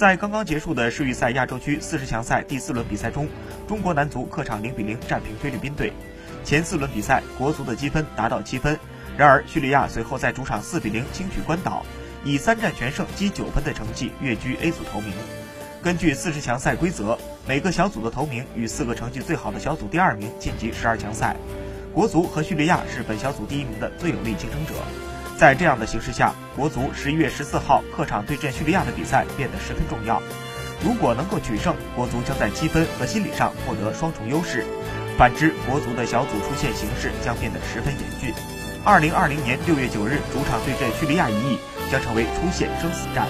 在刚刚结束的世预赛亚洲区四十强赛第四轮比赛中，中国男足客场零比零战平菲律宾队。前四轮比赛，国足的积分达到七分。然而，叙利亚随后在主场四比零轻取关岛，以三战全胜积九分的成绩跃居 A 组头名。根据四十强赛规则，每个小组的头名与四个成绩最好的小组第二名晋级十二强赛。国足和叙利亚是本小组第一名的最有力竞争者。在这样的形势下，国足十一月十四号客场对阵叙利亚的比赛变得十分重要。如果能够取胜，国足将在积分和心理上获得双重优势；反之，国足的小组出线形势将变得十分严峻。二零二零年六月九日主场对阵叙利亚一役将成为出线生死战。